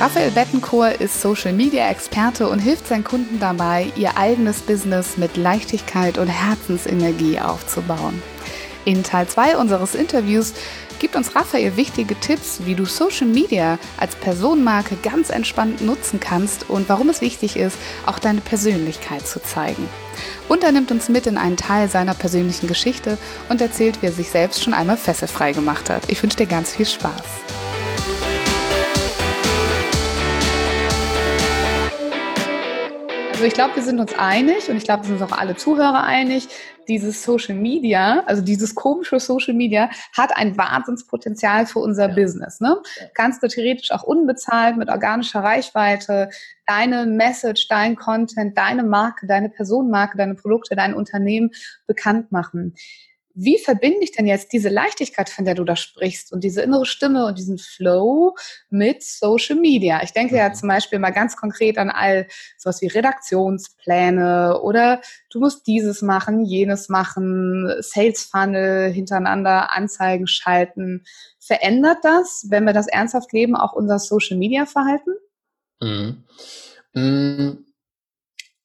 Raphael Bettencourt ist Social Media Experte und hilft seinen Kunden dabei, ihr eigenes Business mit Leichtigkeit und Herzensenergie aufzubauen. In Teil 2 unseres Interviews gibt uns Raphael wichtige Tipps, wie du Social Media als Personenmarke ganz entspannt nutzen kannst und warum es wichtig ist, auch deine Persönlichkeit zu zeigen. Und er nimmt uns mit in einen Teil seiner persönlichen Geschichte und erzählt, wie er sich selbst schon einmal fesselfrei gemacht hat. Ich wünsche dir ganz viel Spaß. Also ich glaube, wir sind uns einig und ich glaube, wir sind uns auch alle Zuhörer einig, dieses Social Media, also dieses komische Social Media, hat ein Wahnsinnspotenzial für unser ja. Business. Ne? Kannst du theoretisch auch unbezahlt mit organischer Reichweite deine Message, dein Content, deine Marke, deine Personenmarke, deine Produkte, dein Unternehmen bekannt machen wie verbinde ich denn jetzt diese Leichtigkeit, von der du da sprichst und diese innere Stimme und diesen Flow mit Social Media? Ich denke ja mhm. zum Beispiel mal ganz konkret an all sowas wie Redaktionspläne oder du musst dieses machen, jenes machen, Sales Funnel hintereinander, Anzeigen schalten. Verändert das, wenn wir das ernsthaft leben, auch unser Social Media Verhalten? Mhm. Mhm.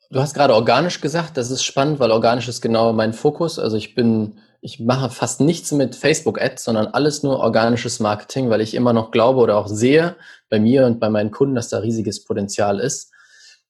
Du hast gerade organisch gesagt, das ist spannend, weil organisch ist genau mein Fokus. Also ich bin ich mache fast nichts mit Facebook-Ads, sondern alles nur organisches Marketing, weil ich immer noch glaube oder auch sehe bei mir und bei meinen Kunden, dass da riesiges Potenzial ist.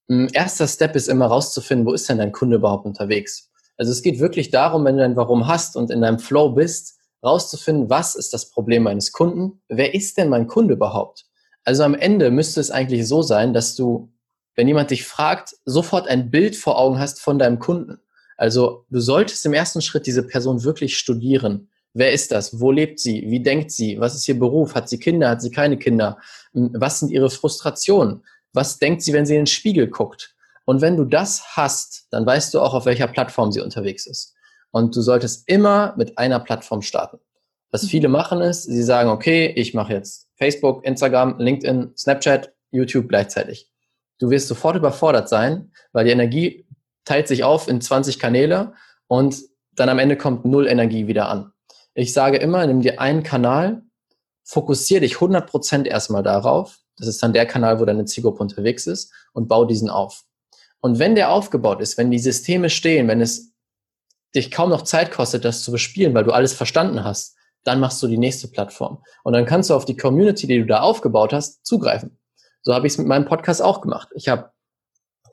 Hm, erster Step ist immer rauszufinden, wo ist denn dein Kunde überhaupt unterwegs? Also es geht wirklich darum, wenn du ein Warum hast und in deinem Flow bist, rauszufinden, was ist das Problem meines Kunden? Wer ist denn mein Kunde überhaupt? Also am Ende müsste es eigentlich so sein, dass du, wenn jemand dich fragt, sofort ein Bild vor Augen hast von deinem Kunden. Also du solltest im ersten Schritt diese Person wirklich studieren. Wer ist das? Wo lebt sie? Wie denkt sie? Was ist ihr Beruf? Hat sie Kinder? Hat sie keine Kinder? Hm, was sind ihre Frustrationen? Was denkt sie, wenn sie in den Spiegel guckt? Und wenn du das hast, dann weißt du auch, auf welcher Plattform sie unterwegs ist. Und du solltest immer mit einer Plattform starten. Was viele mhm. machen ist, sie sagen, okay, ich mache jetzt Facebook, Instagram, LinkedIn, Snapchat, YouTube gleichzeitig. Du wirst sofort überfordert sein, weil die Energie teilt sich auf in 20 Kanäle und dann am Ende kommt null Energie wieder an. Ich sage immer, nimm dir einen Kanal, fokussiere dich 100% erstmal darauf. Das ist dann der Kanal, wo deine Zielgruppe unterwegs ist und bau diesen auf. Und wenn der aufgebaut ist, wenn die Systeme stehen, wenn es dich kaum noch Zeit kostet, das zu bespielen, weil du alles verstanden hast, dann machst du die nächste Plattform. Und dann kannst du auf die Community, die du da aufgebaut hast, zugreifen. So habe ich es mit meinem Podcast auch gemacht. Ich habe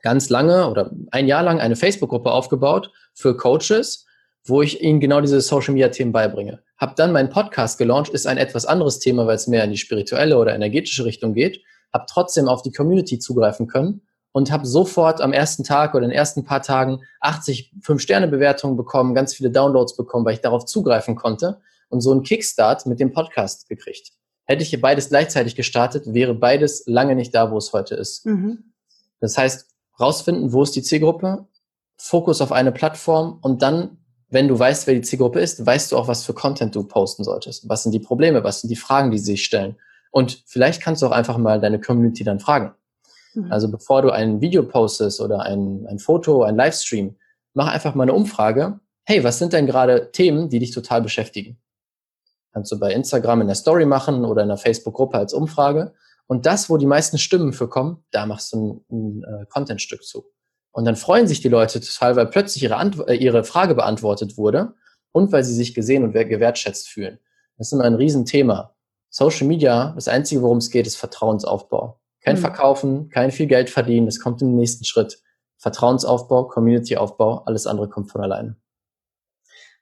ganz lange oder ein Jahr lang eine Facebook-Gruppe aufgebaut für Coaches, wo ich ihnen genau diese Social-Media-Themen beibringe. Hab dann meinen Podcast gelauncht, ist ein etwas anderes Thema, weil es mehr in die spirituelle oder energetische Richtung geht. Hab trotzdem auf die Community zugreifen können und habe sofort am ersten Tag oder in den ersten paar Tagen 80 Fünf-Sterne-Bewertungen bekommen, ganz viele Downloads bekommen, weil ich darauf zugreifen konnte und so einen Kickstart mit dem Podcast gekriegt. Hätte ich hier beides gleichzeitig gestartet, wäre beides lange nicht da, wo es heute ist. Mhm. Das heißt, rausfinden, wo ist die Zielgruppe, Fokus auf eine Plattform und dann, wenn du weißt, wer die Zielgruppe ist, weißt du auch, was für Content du posten solltest. Was sind die Probleme, was sind die Fragen, die sie sich stellen. Und vielleicht kannst du auch einfach mal deine Community dann fragen. Mhm. Also bevor du ein Video postest oder ein, ein Foto, ein Livestream, mach einfach mal eine Umfrage. Hey, was sind denn gerade Themen, die dich total beschäftigen? Kannst du bei Instagram in der Story machen oder in der Facebook-Gruppe als Umfrage. Und das, wo die meisten Stimmen für kommen, da machst du ein, ein äh, Contentstück zu. Und dann freuen sich die Leute total, weil plötzlich ihre, Ant äh, ihre Frage beantwortet wurde und weil sie sich gesehen und gewertschätzt fühlen. Das ist immer ein Riesenthema. Social Media, das Einzige, worum es geht, ist Vertrauensaufbau. Kein mhm. Verkaufen, kein viel Geld verdienen, das kommt im nächsten Schritt. Vertrauensaufbau, Communityaufbau, alles andere kommt von alleine.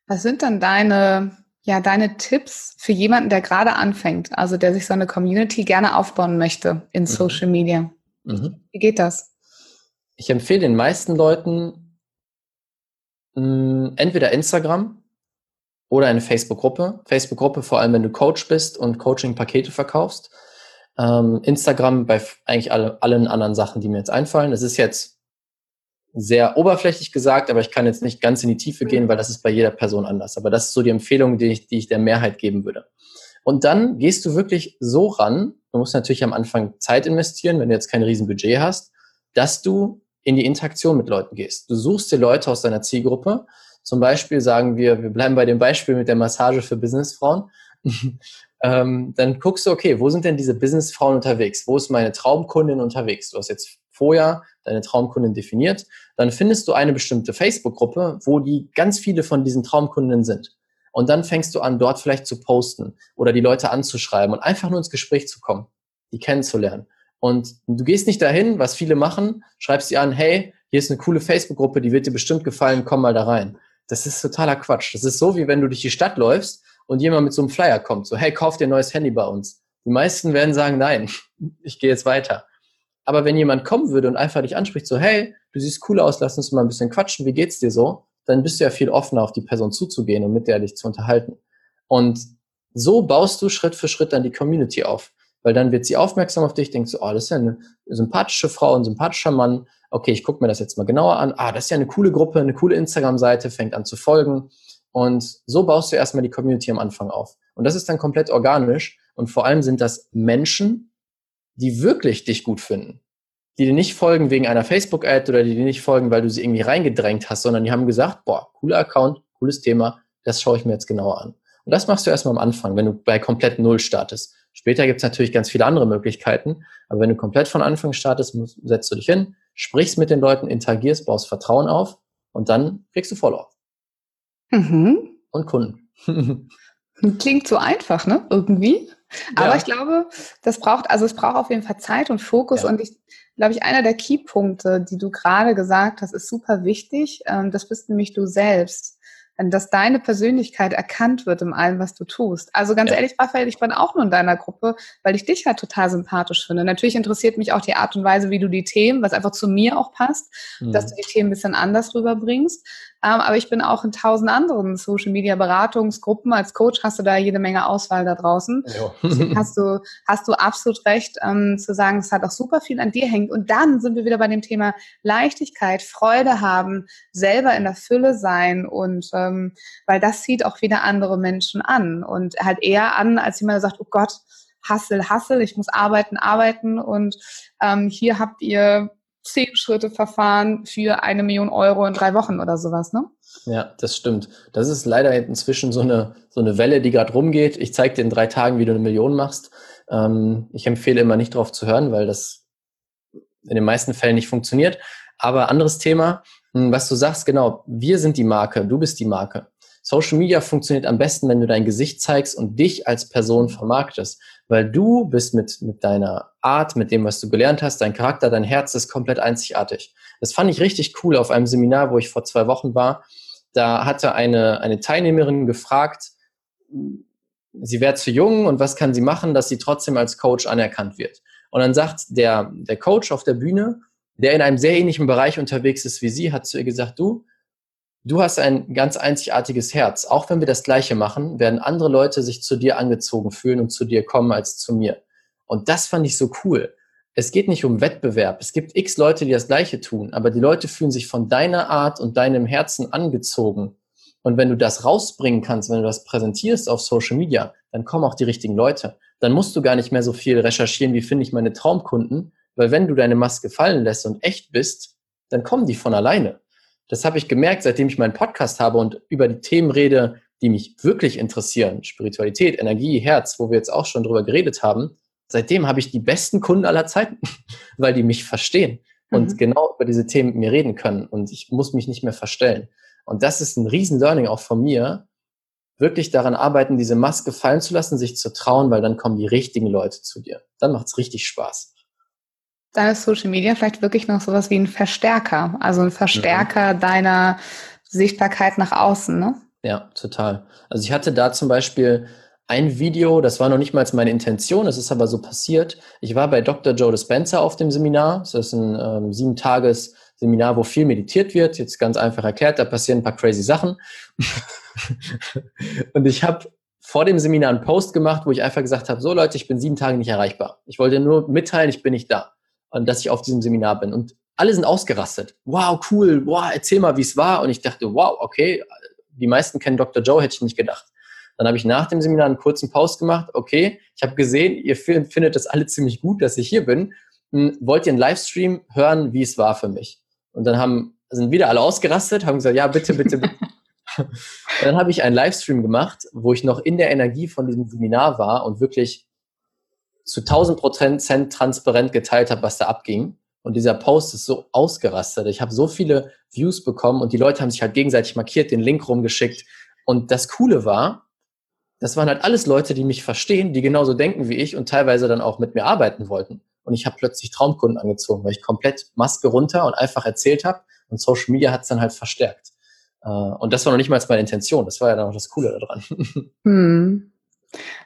Was sind dann deine ja, deine Tipps für jemanden, der gerade anfängt, also der sich so eine Community gerne aufbauen möchte in mhm. Social Media. Mhm. Wie geht das? Ich empfehle den meisten Leuten mh, hm, entweder Instagram oder eine Facebook-Gruppe. Facebook-Gruppe vor allem, wenn du Coach bist und Coaching-Pakete verkaufst. Ähm, Instagram bei eigentlich alle, allen anderen Sachen, die mir jetzt einfallen. Das ist jetzt sehr oberflächlich gesagt, aber ich kann jetzt nicht ganz in die Tiefe gehen, weil das ist bei jeder Person anders. Aber das ist so die Empfehlung, die ich, die ich der Mehrheit geben würde. Und dann gehst du wirklich so ran, du musst natürlich am Anfang Zeit investieren, wenn du jetzt kein Riesenbudget hast, dass du in die Interaktion mit Leuten gehst. Du suchst dir Leute aus deiner Zielgruppe. Zum Beispiel sagen wir, wir bleiben bei dem Beispiel mit der Massage für Businessfrauen. Ähm, dann guckst du, okay, wo sind denn diese Businessfrauen unterwegs? Wo ist meine Traumkundin unterwegs? Du hast jetzt vorher deine Traumkundin definiert. Dann findest du eine bestimmte Facebook-Gruppe, wo die ganz viele von diesen Traumkundinnen sind. Und dann fängst du an, dort vielleicht zu posten oder die Leute anzuschreiben und einfach nur ins Gespräch zu kommen, die kennenzulernen. Und du gehst nicht dahin, was viele machen, schreibst sie an, hey, hier ist eine coole Facebook-Gruppe, die wird dir bestimmt gefallen, komm mal da rein. Das ist totaler Quatsch. Das ist so, wie wenn du durch die Stadt läufst und jemand mit so einem Flyer kommt, so, hey, kauf dir ein neues Handy bei uns. Die meisten werden sagen, nein, ich gehe jetzt weiter. Aber wenn jemand kommen würde und einfach dich anspricht, so, hey, du siehst cool aus, lass uns mal ein bisschen quatschen, wie geht's dir so? Dann bist du ja viel offener auf die Person zuzugehen und mit der dich zu unterhalten. Und so baust du Schritt für Schritt dann die Community auf weil dann wird sie aufmerksam auf dich, denkt so, oh, das ist ja eine sympathische Frau, ein sympathischer Mann. Okay, ich gucke mir das jetzt mal genauer an. Ah, das ist ja eine coole Gruppe, eine coole Instagram-Seite, fängt an zu folgen. Und so baust du erstmal die Community am Anfang auf. Und das ist dann komplett organisch. Und vor allem sind das Menschen, die wirklich dich gut finden. Die dir nicht folgen wegen einer Facebook-Ad oder die dir nicht folgen, weil du sie irgendwie reingedrängt hast, sondern die haben gesagt, boah, cooler Account, cooles Thema, das schaue ich mir jetzt genauer an. Und das machst du erstmal am Anfang, wenn du bei komplett Null startest. Später gibt es natürlich ganz viele andere Möglichkeiten, aber wenn du komplett von Anfang startest, setzt du dich hin, sprichst mit den Leuten, interagierst, baust Vertrauen auf und dann kriegst du Follower. Mhm. Und Kunden. Klingt so einfach, ne? Irgendwie. Aber ja. ich glaube, das braucht, also es braucht auf jeden Fall Zeit und Fokus. Ja. Und ich glaube, ich, einer der Keypunkte, die du gerade gesagt hast, ist super wichtig. Ähm, das bist nämlich du selbst dass deine Persönlichkeit erkannt wird in allem, was du tust. Also ganz ja. ehrlich, Raphael, ich bin auch nur in deiner Gruppe, weil ich dich halt total sympathisch finde. Natürlich interessiert mich auch die Art und Weise, wie du die Themen, was einfach zu mir auch passt, mhm. dass du die Themen ein bisschen anders rüberbringst. Ähm, aber ich bin auch in tausend anderen Social Media Beratungsgruppen. Als Coach hast du da jede Menge Auswahl da draußen. hast du, hast du absolut recht, ähm, zu sagen, es hat auch super viel an dir hängt. Und dann sind wir wieder bei dem Thema Leichtigkeit, Freude haben, selber in der Fülle sein und, ähm, weil das zieht auch wieder andere Menschen an und halt eher an, als jemand, der sagt, oh Gott, Hassel, Hassel, ich muss arbeiten, arbeiten und ähm, hier habt ihr zehn Schritte Verfahren für eine Million Euro in drei Wochen oder sowas, ne? Ja, das stimmt. Das ist leider inzwischen so eine, so eine Welle, die gerade rumgeht. Ich zeige dir in drei Tagen, wie du eine Million machst. Ähm, ich empfehle immer nicht drauf zu hören, weil das in den meisten Fällen nicht funktioniert. Aber anderes Thema, hm, was du sagst, genau, wir sind die Marke, du bist die Marke. Social Media funktioniert am besten, wenn du dein Gesicht zeigst und dich als Person vermarktest weil du bist mit, mit deiner Art, mit dem, was du gelernt hast, dein Charakter, dein Herz ist komplett einzigartig. Das fand ich richtig cool auf einem Seminar, wo ich vor zwei Wochen war. Da hatte eine, eine Teilnehmerin gefragt, sie wäre zu jung und was kann sie machen, dass sie trotzdem als Coach anerkannt wird. Und dann sagt der, der Coach auf der Bühne, der in einem sehr ähnlichen Bereich unterwegs ist wie sie, hat zu ihr gesagt, du, Du hast ein ganz einzigartiges Herz. Auch wenn wir das Gleiche machen, werden andere Leute sich zu dir angezogen fühlen und zu dir kommen als zu mir. Und das fand ich so cool. Es geht nicht um Wettbewerb. Es gibt x Leute, die das Gleiche tun, aber die Leute fühlen sich von deiner Art und deinem Herzen angezogen. Und wenn du das rausbringen kannst, wenn du das präsentierst auf Social Media, dann kommen auch die richtigen Leute. Dann musst du gar nicht mehr so viel recherchieren, wie finde ich meine Traumkunden, weil wenn du deine Maske fallen lässt und echt bist, dann kommen die von alleine das habe ich gemerkt, seitdem ich meinen Podcast habe und über die Themen rede, die mich wirklich interessieren, Spiritualität, Energie, Herz, wo wir jetzt auch schon drüber geredet haben, seitdem habe ich die besten Kunden aller Zeiten, weil die mich verstehen und mhm. genau über diese Themen mit mir reden können und ich muss mich nicht mehr verstellen. Und das ist ein riesen Learning auch von mir, wirklich daran arbeiten, diese Maske fallen zu lassen, sich zu trauen, weil dann kommen die richtigen Leute zu dir. Dann macht es richtig Spaß dann ist Social Media vielleicht wirklich noch sowas wie ein Verstärker, also ein Verstärker mhm. deiner Sichtbarkeit nach außen, ne? Ja, total. Also ich hatte da zum Beispiel ein Video, das war noch nicht mal meine Intention, es ist aber so passiert. Ich war bei Dr. Joe Dispenza auf dem Seminar. Das ist ein ähm, sieben Tages Seminar, wo viel meditiert wird. Jetzt ganz einfach erklärt, da passieren ein paar crazy Sachen. und ich habe vor dem Seminar einen Post gemacht, wo ich einfach gesagt habe, so Leute, ich bin sieben Tage nicht erreichbar. Ich wollte nur mitteilen, ich bin nicht da und dass ich auf diesem Seminar bin. Und alle sind ausgerastet. Wow, cool, wow, erzähl mal, wie es war. Und ich dachte, wow, okay, die meisten kennen Dr. Joe, hätte ich nicht gedacht. Dann habe ich nach dem Seminar einen kurzen Post gemacht. Okay, ich habe gesehen, ihr findet das alle ziemlich gut, dass ich hier bin. Hm, wollt ihr einen Livestream hören, wie es war für mich? Und dann haben, sind wieder alle ausgerastet, haben gesagt, ja, bitte, bitte, bitte. dann habe ich einen Livestream gemacht, wo ich noch in der Energie von diesem Seminar war und wirklich zu 1000 Prozent transparent geteilt habe, was da abging. Und dieser Post ist so ausgerastet. Ich habe so viele Views bekommen und die Leute haben sich halt gegenseitig markiert, den Link rumgeschickt. Und das Coole war, das waren halt alles Leute, die mich verstehen, die genauso denken wie ich und teilweise dann auch mit mir arbeiten wollten. Und ich habe plötzlich Traumkunden angezogen, weil ich komplett Maske runter und einfach erzählt habe. Und Social Media hat es dann halt verstärkt. Äh, und das war noch nicht mal meine Intention. Das war ja dann auch das Coole daran. Hm.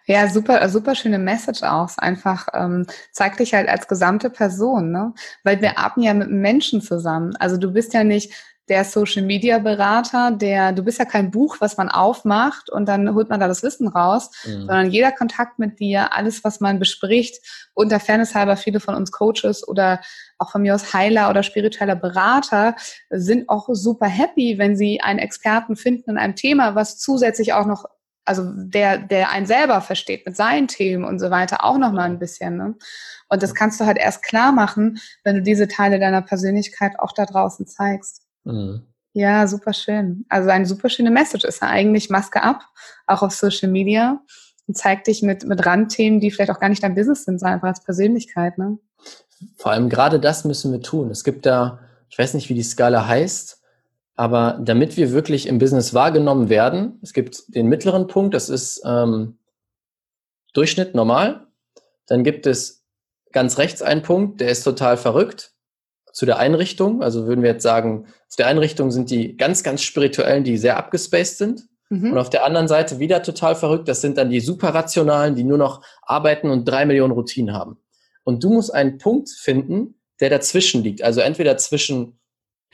Ja, super, super schöne Message auch. Einfach ähm, zeig dich halt als gesamte Person, ne? Weil wir arbeiten ja mit Menschen zusammen. Also du bist ja nicht der Social Media Berater, der, du bist ja kein Buch, was man aufmacht und dann holt man da das Wissen raus, mhm. sondern jeder Kontakt mit dir, alles, was man bespricht, unter Fairness halber viele von uns Coaches oder auch von mir aus Heiler oder spiritueller Berater sind auch super happy, wenn sie einen Experten finden in einem Thema, was zusätzlich auch noch also der, der einen selber versteht mit seinen Themen und so weiter, auch nochmal ein bisschen. Ne? Und das kannst du halt erst klar machen, wenn du diese Teile deiner Persönlichkeit auch da draußen zeigst. Mhm. Ja, super schön. Also eine super schöne Message ist ja eigentlich Maske ab, auch auf Social Media und zeigt dich mit, mit Randthemen, die vielleicht auch gar nicht dein Business sind, sondern einfach als Persönlichkeit. Ne? Vor allem gerade das müssen wir tun. Es gibt da, ich weiß nicht, wie die Skala heißt, aber damit wir wirklich im Business wahrgenommen werden, es gibt den mittleren Punkt, das ist ähm, Durchschnitt normal. Dann gibt es ganz rechts einen Punkt, der ist total verrückt zu der Einrichtung. Also würden wir jetzt sagen, auf der Einrichtung sind die ganz, ganz spirituellen, die sehr abgespaced sind. Mhm. Und auf der anderen Seite wieder total verrückt, das sind dann die superrationalen, die nur noch arbeiten und drei Millionen Routinen haben. Und du musst einen Punkt finden, der dazwischen liegt. Also entweder zwischen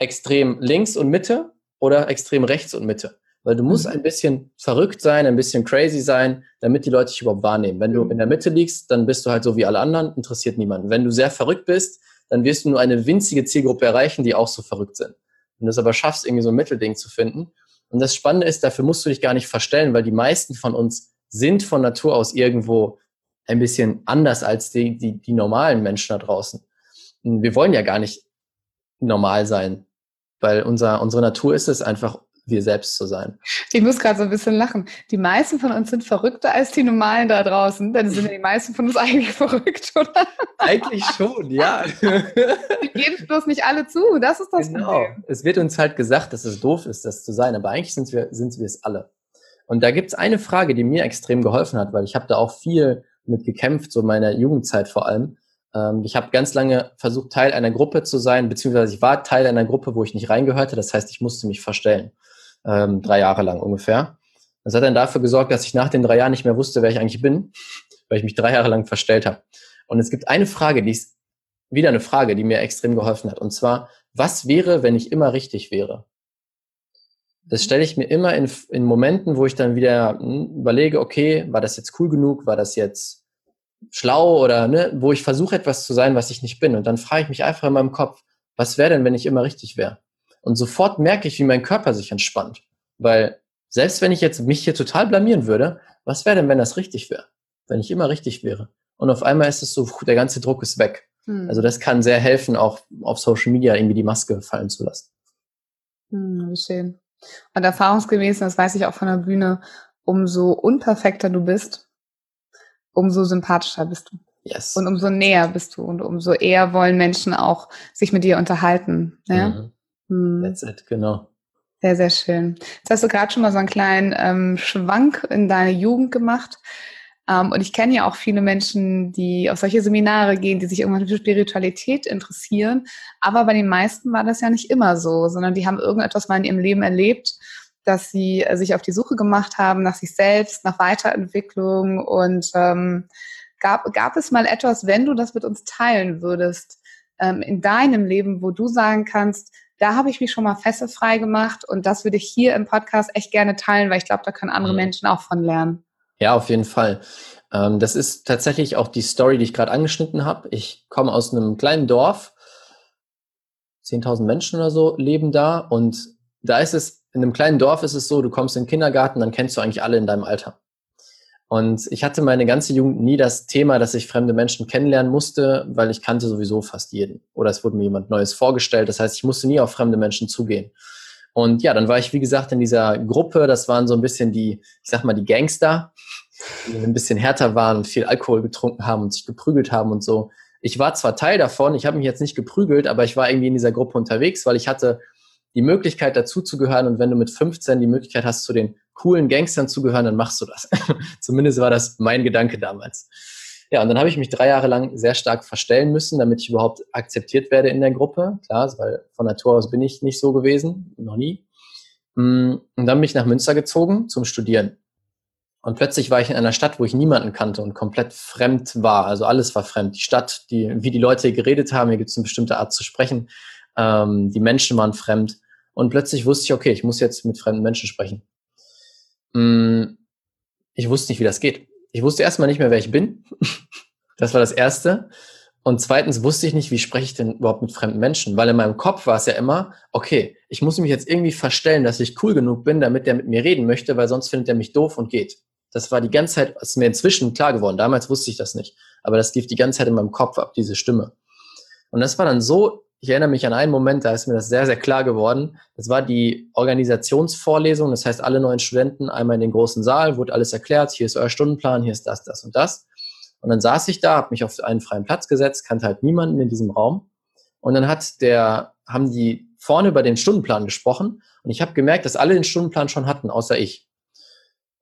extrem links und Mitte oder extrem rechts und Mitte. Weil du musst mhm. ein bisschen verrückt sein, ein bisschen crazy sein, damit die Leute dich überhaupt wahrnehmen. Wenn du mhm. in der Mitte liegst, dann bist du halt so wie alle anderen, interessiert niemanden. Wenn du sehr verrückt bist, dann wirst du nur eine winzige Zielgruppe erreichen, die auch so verrückt sind. Wenn du es aber schaffst, irgendwie so ein Mittelding zu finden. Und das Spannende ist, dafür musst du dich gar nicht verstellen, weil die meisten von uns sind von Natur aus irgendwo ein bisschen anders als die, die, die normalen Menschen da draußen. Und wir wollen ja gar nicht normal sein, weil unser, unsere Natur ist es einfach, wir selbst zu sein. Ich muss gerade so ein bisschen lachen. Die meisten von uns sind verrückter als die Normalen da draußen, denn sind ja die meisten von uns eigentlich verrückt, oder? Eigentlich schon, ja. Die geben es bloß nicht alle zu, das ist das genau. Problem. Es wird uns halt gesagt, dass es doof ist, das zu sein, aber eigentlich sind wir, sind wir es alle. Und da gibt es eine Frage, die mir extrem geholfen hat, weil ich habe da auch viel mit gekämpft, so meiner Jugendzeit vor allem. Ähm, ich habe ganz lange versucht, Teil einer Gruppe zu sein, beziehungsweise ich war Teil einer Gruppe, wo ich nicht reingehörte. Das heißt, ich musste mich verstellen ähm, drei Jahre lang ungefähr. Das hat dann dafür gesorgt, dass ich nach den drei Jahren nicht mehr wusste, wer ich eigentlich bin, weil ich mich drei Jahre lang verstellt habe. Und es gibt eine Frage, die ist wieder eine Frage, die mir extrem geholfen hat. Und zwar, was wäre, wenn ich immer richtig wäre? Das stelle ich mir immer in, in Momenten, wo ich dann wieder hm, überlege, okay, war das jetzt cool genug? War das jetzt schlau oder ne, wo ich versuche etwas zu sein, was ich nicht bin. Und dann frage ich mich einfach in meinem Kopf, was wäre denn, wenn ich immer richtig wäre? Und sofort merke ich, wie mein Körper sich entspannt. Weil selbst wenn ich jetzt mich hier total blamieren würde, was wäre denn, wenn das richtig wäre? Wenn ich immer richtig wäre. Und auf einmal ist es so, der ganze Druck ist weg. Hm. Also das kann sehr helfen, auch auf Social Media irgendwie die Maske fallen zu lassen. Hm, wie schön. Und erfahrungsgemäß, das weiß ich auch von der Bühne, umso unperfekter du bist, umso sympathischer bist du. Yes. Und umso näher bist du und umso eher wollen Menschen auch sich mit dir unterhalten. Ja? Mhm. Hm. That's it, genau. Sehr, sehr schön. Jetzt hast du gerade schon mal so einen kleinen ähm, Schwank in deine Jugend gemacht. Ähm, und ich kenne ja auch viele Menschen, die auf solche Seminare gehen, die sich irgendwann für Spiritualität interessieren. Aber bei den meisten war das ja nicht immer so, sondern die haben irgendetwas mal in ihrem Leben erlebt, dass sie äh, sich auf die Suche gemacht haben nach sich selbst, nach Weiterentwicklung. Und ähm, gab, gab es mal etwas, wenn du das mit uns teilen würdest, ähm, in deinem Leben, wo du sagen kannst, da habe ich mich schon mal fesselfrei gemacht und das würde ich hier im Podcast echt gerne teilen, weil ich glaube, da können andere mhm. Menschen auch von lernen. Ja, auf jeden Fall. Ähm, das ist tatsächlich auch die Story, die ich gerade angeschnitten habe. Ich komme aus einem kleinen Dorf 10.000 Menschen oder so leben da und da ist es, in einem kleinen Dorf ist es so, du kommst in den Kindergarten, dann kennst du eigentlich alle in deinem Alter. Und ich hatte meine ganze Jugend nie das Thema, dass ich fremde Menschen kennenlernen musste, weil ich kannte sowieso fast jeden. Oder es wurde mir jemand Neues vorgestellt. Das heißt, ich musste nie auf fremde Menschen zugehen. Und ja, dann war ich, wie gesagt, in dieser Gruppe. Das waren so ein bisschen die, ich sag mal, die Gangster, die ein bisschen härter waren und viel Alkohol getrunken haben und sich geprügelt haben und so. Ich war zwar Teil davon, ich habe mich jetzt nicht geprügelt, aber ich war irgendwie in dieser Gruppe unterwegs, weil ich hatte die Möglichkeit dazu zu gehören. Und wenn du mit 15 die Möglichkeit hast, zu den coolen Gangstern zu gehören, dann machst du das. Zumindest war das mein Gedanke damals. Ja, und dann habe ich mich drei Jahre lang sehr stark verstellen müssen, damit ich überhaupt akzeptiert werde in der Gruppe. Klar, weil von Natur aus bin ich nicht so gewesen, noch nie. Mm, und dann bin ich nach Münster gezogen zum Studieren. Und plötzlich war ich in einer Stadt, wo ich niemanden kannte und komplett fremd war. Also alles war fremd. Die Stadt, die, wie die Leute geredet haben, hier gibt es eine bestimmte Art zu sprechen. Ähm, die Menschen waren fremd. Und plötzlich wusste ich, okay, ich muss jetzt mit fremden Menschen sprechen. Mm, ich wusste nicht, wie das geht. Ich wusste erstmal nicht mehr, wer ich bin. Das war das Erste. Und zweitens wusste ich nicht, wie spreche ich denn überhaupt mit fremden Menschen, weil in meinem Kopf war es ja immer, okay, ich muss mich jetzt irgendwie verstellen, dass ich cool genug bin, damit der mit mir reden möchte, weil sonst findet er mich doof und geht. Das war die ganze Zeit, ist mir inzwischen klar geworden. Damals wusste ich das nicht. Aber das lief die ganze Zeit in meinem Kopf ab, diese Stimme. Und das war dann so ich erinnere mich an einen Moment, da ist mir das sehr, sehr klar geworden. Das war die Organisationsvorlesung. Das heißt, alle neuen Studenten einmal in den großen Saal, wurde alles erklärt. Hier ist euer Stundenplan, hier ist das, das und das. Und dann saß ich da, habe mich auf einen freien Platz gesetzt, kannte halt niemanden in diesem Raum. Und dann hat der, haben die vorne über den Stundenplan gesprochen. Und ich habe gemerkt, dass alle den Stundenplan schon hatten, außer ich.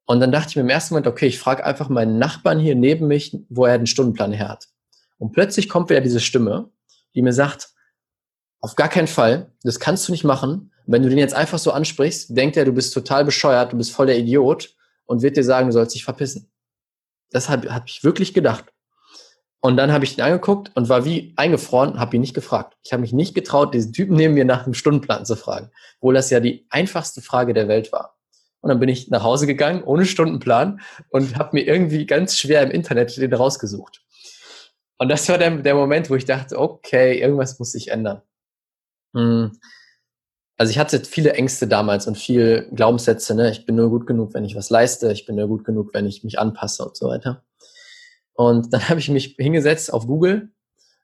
Und dann dachte ich mir im ersten Moment, okay, ich frage einfach meinen Nachbarn hier neben mich, wo er den Stundenplan her hat. Und plötzlich kommt wieder diese Stimme, die mir sagt, auf gar keinen Fall. Das kannst du nicht machen. Wenn du den jetzt einfach so ansprichst, denkt er, du bist total bescheuert, du bist voll der Idiot und wird dir sagen, du sollst dich verpissen. Das habe hab ich wirklich gedacht. Und dann habe ich ihn angeguckt und war wie eingefroren, habe ihn nicht gefragt. Ich habe mich nicht getraut, diesen Typen neben mir nach einem Stundenplan zu fragen, obwohl das ja die einfachste Frage der Welt war. Und dann bin ich nach Hause gegangen, ohne Stundenplan, und habe mir irgendwie ganz schwer im Internet den rausgesucht. Und das war der, der Moment, wo ich dachte, okay, irgendwas muss sich ändern. Hm. Also ich hatte viele Ängste damals und viel Glaubenssätze. Ne? Ich bin nur gut genug, wenn ich was leiste. Ich bin nur gut genug, wenn ich mich anpasse und so weiter. Und dann habe ich mich hingesetzt auf Google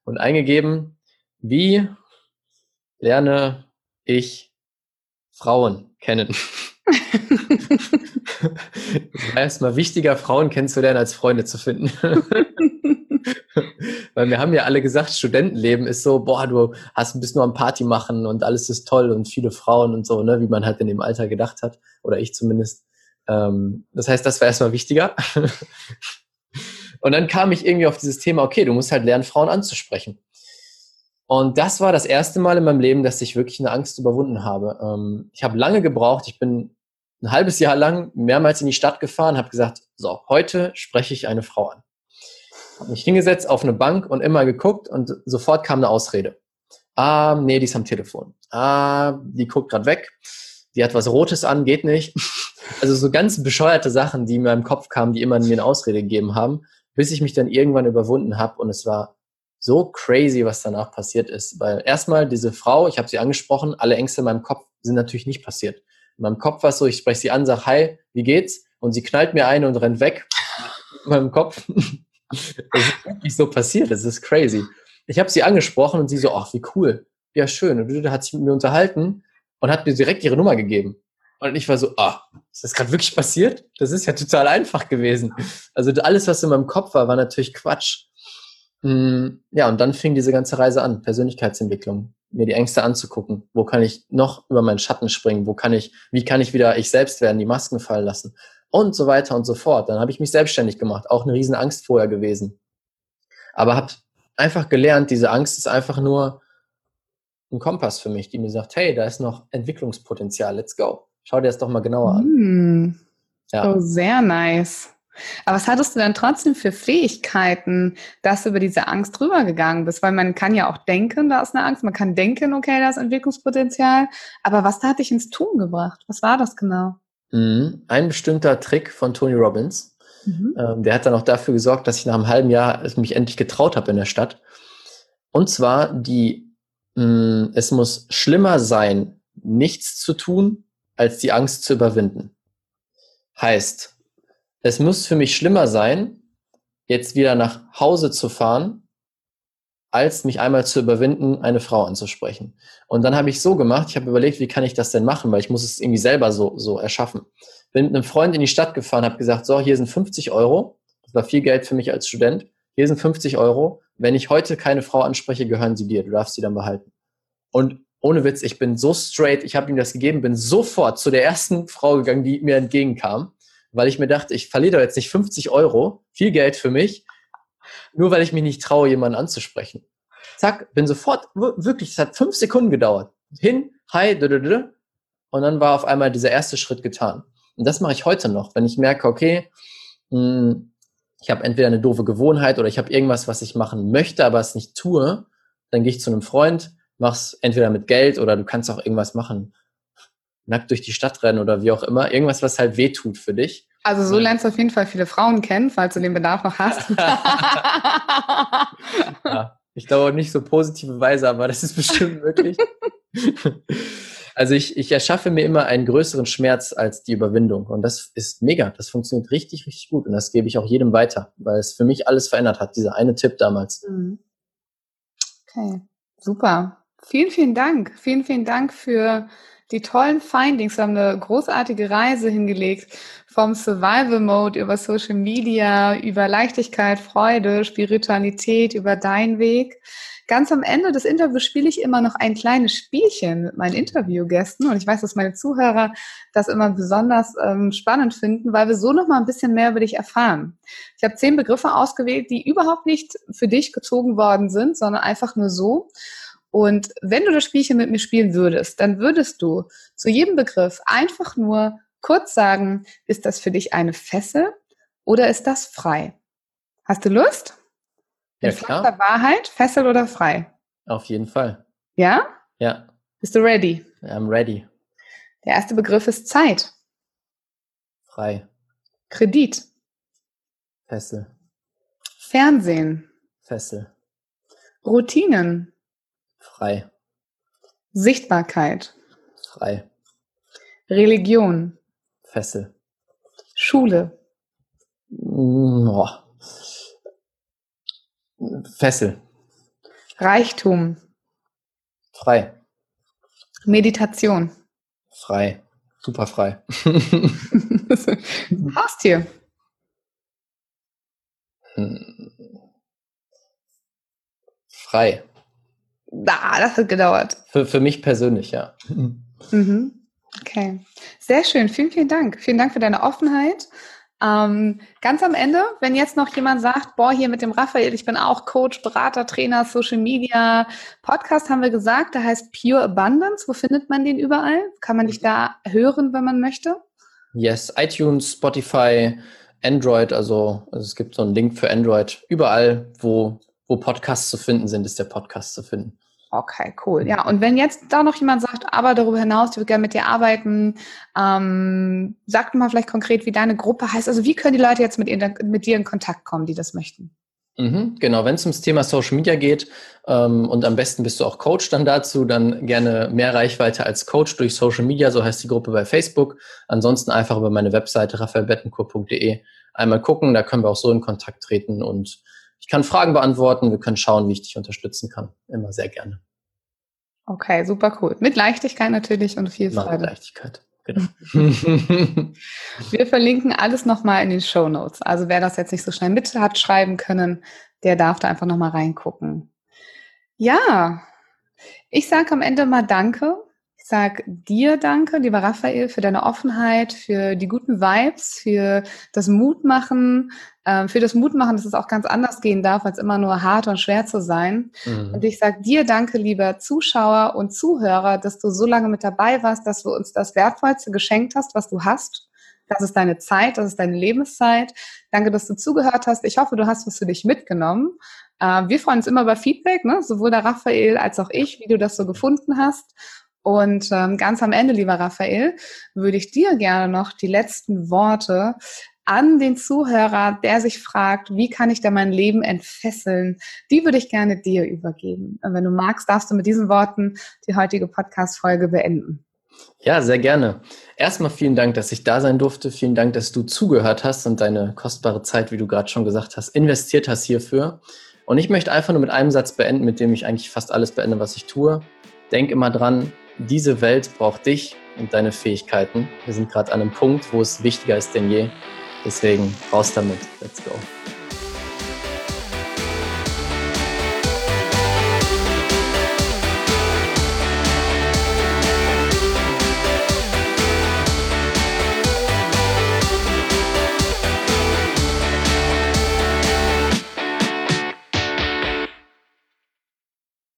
und eingegeben, wie lerne ich Frauen kennen. es war erstmal wichtiger, Frauen kennenzulernen, als Freunde zu finden. Weil wir haben ja alle gesagt, Studentenleben ist so, boah, du hast, bist nur am Party machen und alles ist toll und viele Frauen und so, ne, wie man halt in dem Alter gedacht hat. Oder ich zumindest. Ähm, das heißt, das war erstmal wichtiger. und dann kam ich irgendwie auf dieses Thema, okay, du musst halt lernen, Frauen anzusprechen. Und das war das erste Mal in meinem Leben, dass ich wirklich eine Angst überwunden habe. Ähm, ich habe lange gebraucht. Ich bin ein halbes Jahr lang mehrmals in die Stadt gefahren, habe gesagt, so, heute spreche ich eine Frau an. Habe mich hingesetzt auf eine Bank und immer geguckt und sofort kam eine Ausrede. Ah, nee, die ist am Telefon. Ah, die guckt gerade weg. Die hat was Rotes an, geht nicht. Also so ganz bescheuerte Sachen, die in meinem Kopf kamen, die immer mir eine Ausrede gegeben haben, bis ich mich dann irgendwann überwunden habe und es war so crazy, was danach passiert ist. Weil erstmal diese Frau, ich habe sie angesprochen, alle Ängste in meinem Kopf sind natürlich nicht passiert. In meinem Kopf war es so, ich spreche sie an, sage, hi, wie geht's? Und sie knallt mir ein und rennt weg. In meinem Kopf. Das ist wirklich so passiert, das ist crazy. Ich habe sie angesprochen und sie so, ach, wie cool. Ja, schön. Und da hat sich mit mir unterhalten und hat mir direkt ihre Nummer gegeben. Und ich war so, ah, ist das gerade wirklich passiert? Das ist ja total einfach gewesen. Also alles, was in meinem Kopf war, war natürlich Quatsch. Mm, ja, und dann fing diese ganze Reise an, Persönlichkeitsentwicklung, mir die Ängste anzugucken. Wo kann ich noch über meinen Schatten springen? Wo kann ich, wie kann ich wieder ich selbst werden, die Masken fallen lassen? Und so weiter und so fort. Dann habe ich mich selbstständig gemacht, auch eine riesen Angst vorher gewesen. Aber habe einfach gelernt, diese Angst ist einfach nur ein Kompass für mich, die mir sagt, hey, da ist noch Entwicklungspotenzial, let's go. Schau dir das doch mal genauer an. Mm. Ja. Oh, sehr nice. Aber was hattest du denn trotzdem für Fähigkeiten, dass du über diese Angst rübergegangen bist? Weil man kann ja auch denken, da ist eine Angst. Man kann denken, okay, da ist Entwicklungspotenzial. Aber was hat dich ins Tun gebracht? Was war das genau? Mhm. Ein bestimmter Trick von Tony Robbins, mhm. ähm, der hat dann auch dafür gesorgt, dass ich nach einem halben Jahr mich endlich getraut habe in der Stadt. Und zwar die mm, es muss schlimmer sein, nichts zu tun, als die Angst zu überwinden. Heißt, es muss für mich schlimmer sein, jetzt wieder nach Hause zu fahren, als mich einmal zu überwinden, eine Frau anzusprechen. Und dann habe ich so gemacht, ich habe überlegt, wie kann ich das denn machen, weil ich muss es irgendwie selber so, so erschaffen. Bin mit einem Freund in die Stadt gefahren, habe gesagt, so, hier sind 50 Euro. Das war viel Geld für mich als Student. Hier sind 50 Euro. Wenn ich heute keine Frau anspreche, gehören sie dir. Du darfst sie dann behalten. Und ohne Witz, ich bin so straight, ich habe ihm das gegeben, bin sofort zu der ersten Frau gegangen, die mir entgegenkam, weil ich mir dachte, ich verliere doch jetzt nicht 50 Euro, viel Geld für mich, nur weil ich mich nicht traue, jemanden anzusprechen. Zack, bin sofort, wirklich, es hat fünf Sekunden gedauert. Hin, hi, und dann war auf einmal dieser erste Schritt getan. Und das mache ich heute noch, wenn ich merke, okay, hm, ich habe entweder eine doofe Gewohnheit oder ich habe irgendwas, was ich machen möchte, aber es nicht tue, dann gehe ich zu einem Freund, mach's entweder mit Geld oder du kannst auch irgendwas machen, nackt durch die Stadt rennen oder wie auch immer, irgendwas, was halt weh tut für dich. Also so lernst du auf jeden Fall viele Frauen kennen, falls du den Bedarf noch hast. ja, ich glaube nicht so positive Weise, aber das ist bestimmt möglich. also ich, ich erschaffe mir immer einen größeren Schmerz als die Überwindung. Und das ist mega. Das funktioniert richtig, richtig gut. Und das gebe ich auch jedem weiter, weil es für mich alles verändert hat, dieser eine Tipp damals. Mhm. Okay, super. Vielen, vielen Dank. Vielen, vielen Dank für die tollen Findings. Wir haben eine großartige Reise hingelegt vom Survival Mode über Social Media, über Leichtigkeit, Freude, Spiritualität, über deinen Weg. Ganz am Ende des Interviews spiele ich immer noch ein kleines Spielchen mit meinen Interviewgästen und ich weiß, dass meine Zuhörer das immer besonders ähm, spannend finden, weil wir so noch mal ein bisschen mehr über dich erfahren. Ich habe zehn Begriffe ausgewählt, die überhaupt nicht für dich gezogen worden sind, sondern einfach nur so. Und wenn du das Spielchen mit mir spielen würdest, dann würdest du zu jedem Begriff einfach nur kurz sagen, ist das für dich eine Fessel oder ist das frei? Hast du Lust? Ja, klar. Der Wahrheit, Fessel oder frei? Auf jeden Fall. Ja? Ja. Bist du ready? I'm ready. Der erste Begriff ist Zeit. Frei. Kredit. Fessel. Fernsehen. Fessel. Routinen. Frei. Sichtbarkeit. Frei. Religion. Fessel. Schule. Oh. Fessel. Reichtum. Frei. Meditation. Frei. Super frei. Haustier. Frei. Ah, das hat gedauert. Für, für mich persönlich, ja. Mhm. Okay. Sehr schön. Vielen, vielen Dank. Vielen Dank für deine Offenheit. Ähm, ganz am Ende, wenn jetzt noch jemand sagt, boah, hier mit dem Raphael, ich bin auch Coach, Berater, Trainer, Social Media, Podcast haben wir gesagt, der heißt Pure Abundance. Wo findet man den überall? Kann man dich da hören, wenn man möchte? Yes, iTunes, Spotify, Android, also, also es gibt so einen Link für Android. Überall, wo, wo Podcasts zu finden sind, ist der Podcast zu finden. Okay, cool. Ja, und wenn jetzt da noch jemand sagt, aber darüber hinaus, ich würde gerne mit dir arbeiten, ähm, sag mal vielleicht konkret, wie deine Gruppe heißt. Also wie können die Leute jetzt mit, mit dir in Kontakt kommen, die das möchten? Mhm, genau, wenn es ums Thema Social Media geht ähm, und am besten bist du auch Coach dann dazu, dann gerne mehr Reichweite als Coach durch Social Media, so heißt die Gruppe bei Facebook. Ansonsten einfach über meine Webseite raphaelbettenkur.de einmal gucken, da können wir auch so in Kontakt treten und ich kann Fragen beantworten, wir können schauen, wie ich dich unterstützen kann. Immer sehr gerne. Okay, super cool. Mit Leichtigkeit natürlich und viel Freude. Mit Leichtigkeit. Genau. wir verlinken alles nochmal in den Show Notes. Also wer das jetzt nicht so schnell mit hat schreiben können, der darf da einfach nochmal reingucken. Ja, ich sage am Ende mal Danke ich sage dir danke, lieber Raphael, für deine Offenheit, für die guten Vibes, für das Mutmachen, äh, für das Mutmachen, dass es auch ganz anders gehen darf, als immer nur hart und schwer zu sein. Mhm. Und ich sage dir danke, lieber Zuschauer und Zuhörer, dass du so lange mit dabei warst, dass du uns das Wertvollste geschenkt hast, was du hast. Das ist deine Zeit, das ist deine Lebenszeit. Danke, dass du zugehört hast. Ich hoffe, du hast was für dich mitgenommen. Äh, wir freuen uns immer über Feedback, ne? sowohl der Raphael als auch ich, wie du das so gefunden hast. Und ähm, ganz am Ende, lieber Raphael, würde ich dir gerne noch die letzten Worte an den Zuhörer, der sich fragt, wie kann ich da mein Leben entfesseln, die würde ich gerne dir übergeben. Und wenn du magst, darfst du mit diesen Worten die heutige Podcast-Folge beenden. Ja, sehr gerne. Erstmal vielen Dank, dass ich da sein durfte. Vielen Dank, dass du zugehört hast und deine kostbare Zeit, wie du gerade schon gesagt hast, investiert hast hierfür. Und ich möchte einfach nur mit einem Satz beenden, mit dem ich eigentlich fast alles beende, was ich tue. Denk immer dran, diese Welt braucht dich und deine Fähigkeiten. Wir sind gerade an einem Punkt, wo es wichtiger ist denn je. Deswegen raus damit. Let's go.